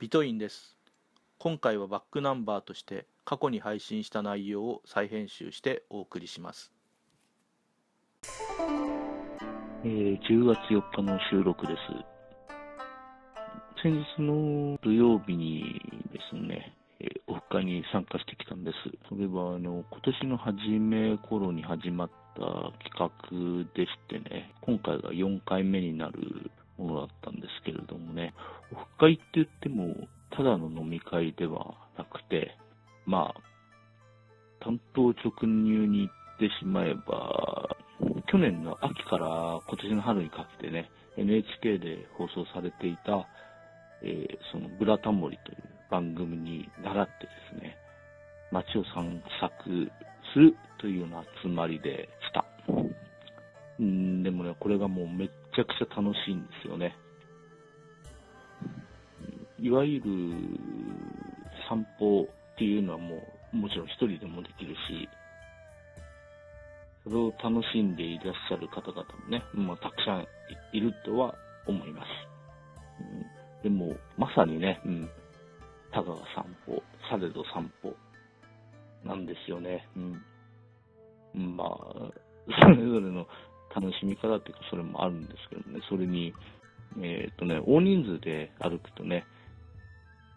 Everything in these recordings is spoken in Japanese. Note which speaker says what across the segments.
Speaker 1: ビトインです。今回はバックナンバーとして過去に配信した内容を再編集してお送りします。
Speaker 2: えー、10月4日の収録です。先日の土曜日にですね、えー、オフ会に参加してきたんです。それはあの今年の初め頃に始まった企画でしてね今回が4回目になるものだっ会って言っても、ただの飲み会ではなくて、まあ、担当直入に行ってしまえば、去年の秋から今年の春にかけてね、NHK で放送されていた、えー、そのブラタモリという番組に倣ってですね、街を散策するというような集まりでした。うんでもね、これがもうめっちゃくちゃ楽しいんですよね。いわゆる散歩っていうのはもう、もちろん一人でもできるし、それを楽しんでいらっしゃる方々もね、まあ、たくさんいるとは思います。うん、でも、まさにね、うん、たかが散歩、されど散歩なんですよね。うん、まあ、それぞれの楽しみ方っていうか、それもあるんですけどね、それに、えっ、ー、とね、大人数で歩くとね、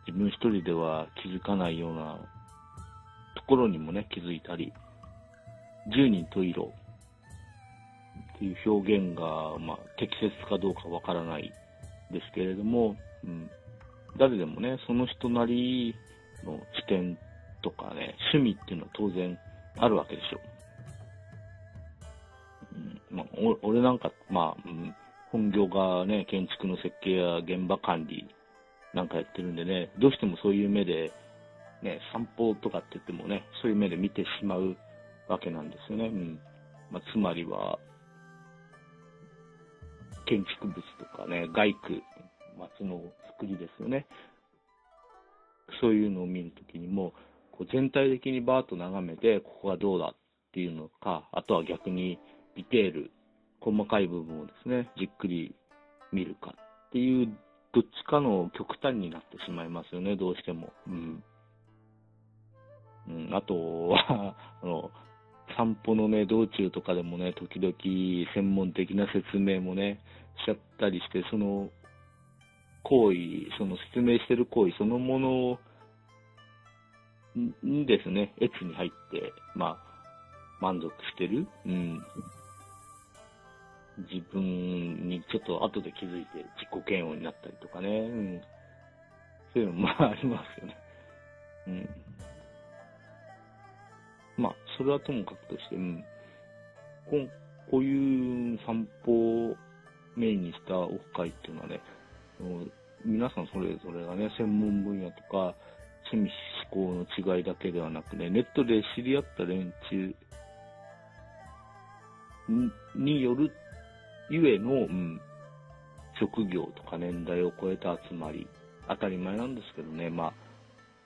Speaker 2: 自分一人では気づかないようなところにもね、気づいたり、十人十色っていう表現が、まあ、適切かどうかわからないですけれども、うん、誰でもね、その人なりの視点とかね、趣味っていうのは当然あるわけでしょ。まあ、俺なんか、まあ、うん、本業がね、建築の設計や現場管理なんかやってるんでね、どうしてもそういう目で、ね、散歩とかって言ってもね、そういう目で見てしまうわけなんですよね。うん。まあ、つまりは、建築物とかね、外区、街の作りですよね。そういうのを見るときにも、こう全体的にバーッと眺めて、ここがどうだっていうのか、あとは逆に、ディテール、細かい部分をですね、じっくり見るかっていう、どっちかの極端になってしまいますよね、どうしても。うん。うん、あとは あの、散歩のね、道中とかでもね、時々専門的な説明もね、しちゃったりして、その行為、その説明してる行為そのものにですね、越に入って、まあ、満足してる。うん。自分にちょっと後で気づいて自己嫌悪になったりとかね、うん、そういうのもありますよね。うん。まあ、それはともかくとして、うん、ここういう散歩をメインにしたオフ会っていうのはね、皆さんそれぞれがね、専門分野とか、趣味思考の違いだけではなくね、ネットで知り合った連中によるゆえの、うん、職業とか年代を超えた集まり、当たり前なんですけどね、まあ、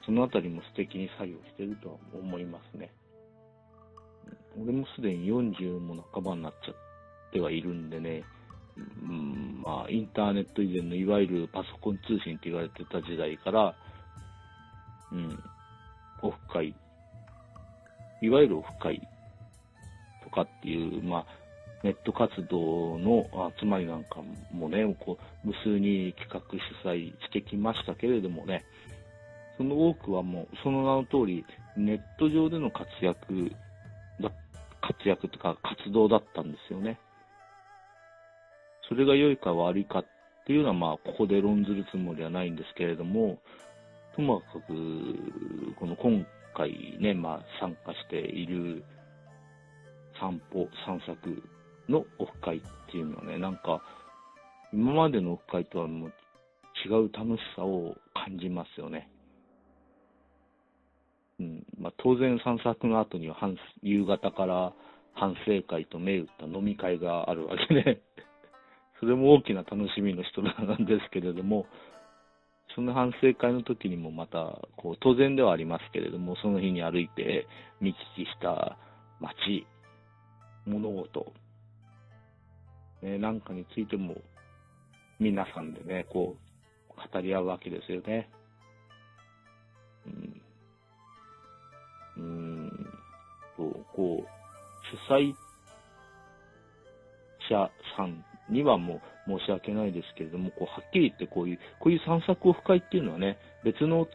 Speaker 2: そのあたりも素敵に作業してるとは思いますね。俺もすでに40も半ばになっちゃってはいるんでね、うん、まあ、インターネット以前のいわゆるパソコン通信って言われてた時代から、うん、オフ会、いわゆるオフ会とかっていう、まあ、ネット活動の集まりなんかもね、こう無数に企画主催してきましたけれどもね、その多くはもう、その名の通り、ネット上での活躍だ、活躍とか活動だったんですよね。それが良いか悪いかっていうのは、まあ、ここで論ずるつもりはないんですけれども、ともかく、この今回ね、まあ、参加している散歩、散策のオフ会っていうのはね、なんか、今までのオフ会とはもう違う楽しさを感じますよね。うんまあ、当然散策の後には夕方から反省会と銘打った飲み会があるわけで それも大きな楽しみの一つなんですけれども、その反省会の時にもまた、こう、当然ではありますけれども、その日に歩いて見聞きした街、物事、ね、なんかについても、皆さんでね、こう、語り合うわけですよね。うん、うん、こう、主催者さんにはもう申し訳ないですけれども、こうはっきり言ってこういう、こういう散策オフ会っていうのはね、別の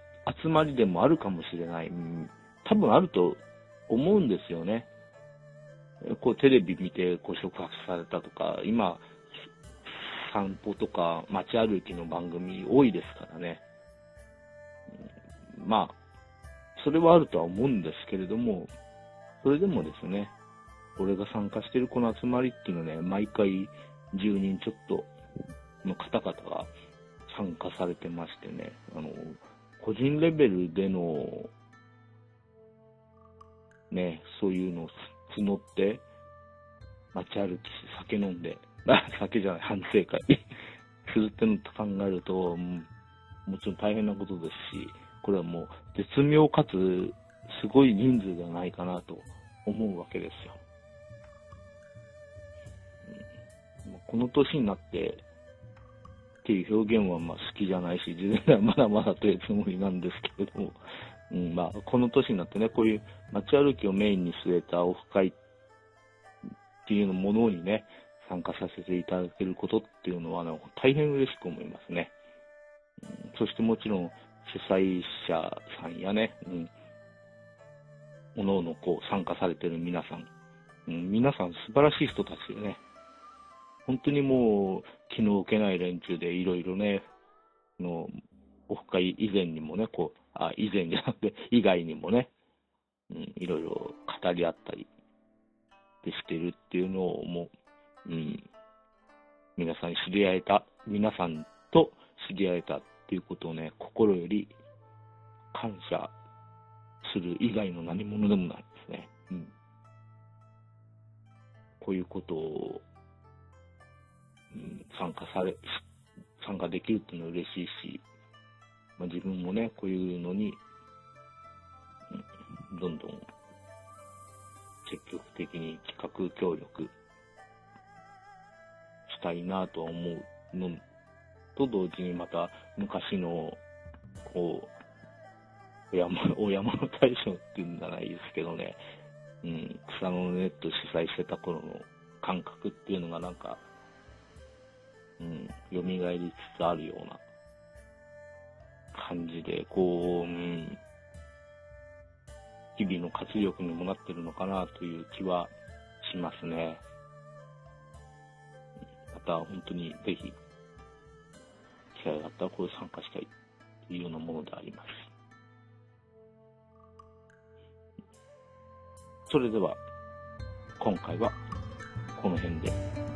Speaker 2: 集まりでもあるかもしれない。うん、多分あると思うんですよね。こうテレビ見てこう触発されたとか、今、散歩とか街歩きの番組多いですからね。まあ、それはあるとは思うんですけれども、それでもですね、俺が参加してるこの集まりっていうのはね、毎回10人ちょっとの方々が参加されてましてね、あの、個人レベルでの、ね、そういうのを募って、街歩きし、酒飲んで、あ、酒じゃない、反省会。するってのと考えると、もちろん大変なことですし、これはもう絶妙かつすごい人数じゃないかなと思うわけですよ。この年になってっていう表現はまあ好きじゃないし、自分ではまだまだというつもりなんですけれども、うんまあ、この年になってね、こういう街歩きをメインに据えたオフ会っていうものにね、参加させていただけることっていうのは、ね、大変嬉しく思いますね。うんそしてもちろん主催者さんやね、うん、おのおのこう参加されてる皆さん、うん、皆さん素晴らしい人たちでね、本当にもう気の置けない連中でいろいろね、のオフ会以前にもね、こう、あ、以前じゃなくて以外にもね、うん、いろいろ語り合ったりでしてるっていうのをもう、うん、皆さん知り合えた、皆さんと知り合えたっていうことをね、心より感謝する以外の何者でもないですね。うん。こういうことを、うん、参加され、参加できるっていうのは嬉しいし、まあ、自分もね、こういうのに、どんどん積極的に企画協力したいなとは思うのと同時にまた昔の、こう、お山 お山の大将っていうんじゃないですけどね、うん、草のネット主催してた頃の感覚っていうのがなんか、うん、蘇りつつあるような感じで、こう、うん、日々の活力にもなってるのかなという気はしますね。また本当にぜひ、機会があったらこれ参加したいというようなものであります。それでは、今回はこの辺で。